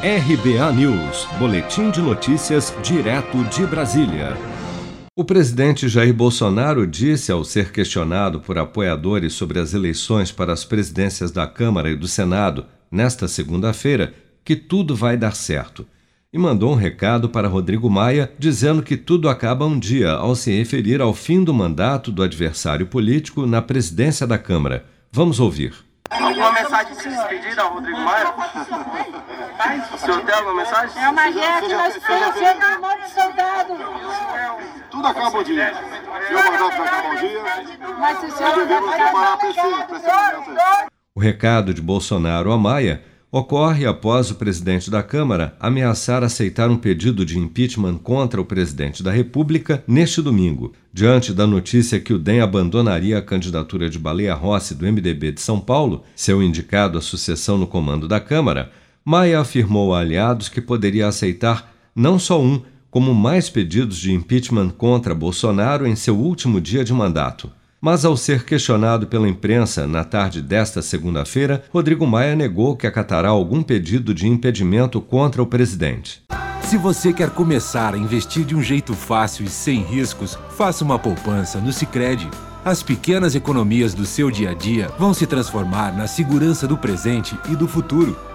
RBA News, Boletim de Notícias, direto de Brasília. O presidente Jair Bolsonaro disse, ao ser questionado por apoiadores sobre as eleições para as presidências da Câmara e do Senado, nesta segunda-feira, que tudo vai dar certo. E mandou um recado para Rodrigo Maia, dizendo que tudo acaba um dia ao se referir ao fim do mandato do adversário político na presidência da Câmara. Vamos ouvir. Alguma mensagem de despedida ao Rodrigo Maia? O senhor tem alguma mensagem? É uma guerra que nós um monte de soldado. Tudo acaba um dia. Mandato acabar um dia. Mas o senhor devemos preparar para esse, para esse momento aí. O recado de Bolsonaro a Maia ocorre após o presidente da Câmara ameaçar aceitar um pedido de impeachment contra o presidente da República neste domingo, diante da notícia que o DEM abandonaria a candidatura de Baleia Rossi do MDB de São Paulo, seu indicado à sucessão no comando da Câmara. Maia afirmou a aliados que poderia aceitar não só um, como mais pedidos de impeachment contra Bolsonaro em seu último dia de mandato. Mas, ao ser questionado pela imprensa na tarde desta segunda-feira, Rodrigo Maia negou que acatará algum pedido de impedimento contra o presidente. Se você quer começar a investir de um jeito fácil e sem riscos, faça uma poupança no Sicredi. As pequenas economias do seu dia a dia vão se transformar na segurança do presente e do futuro.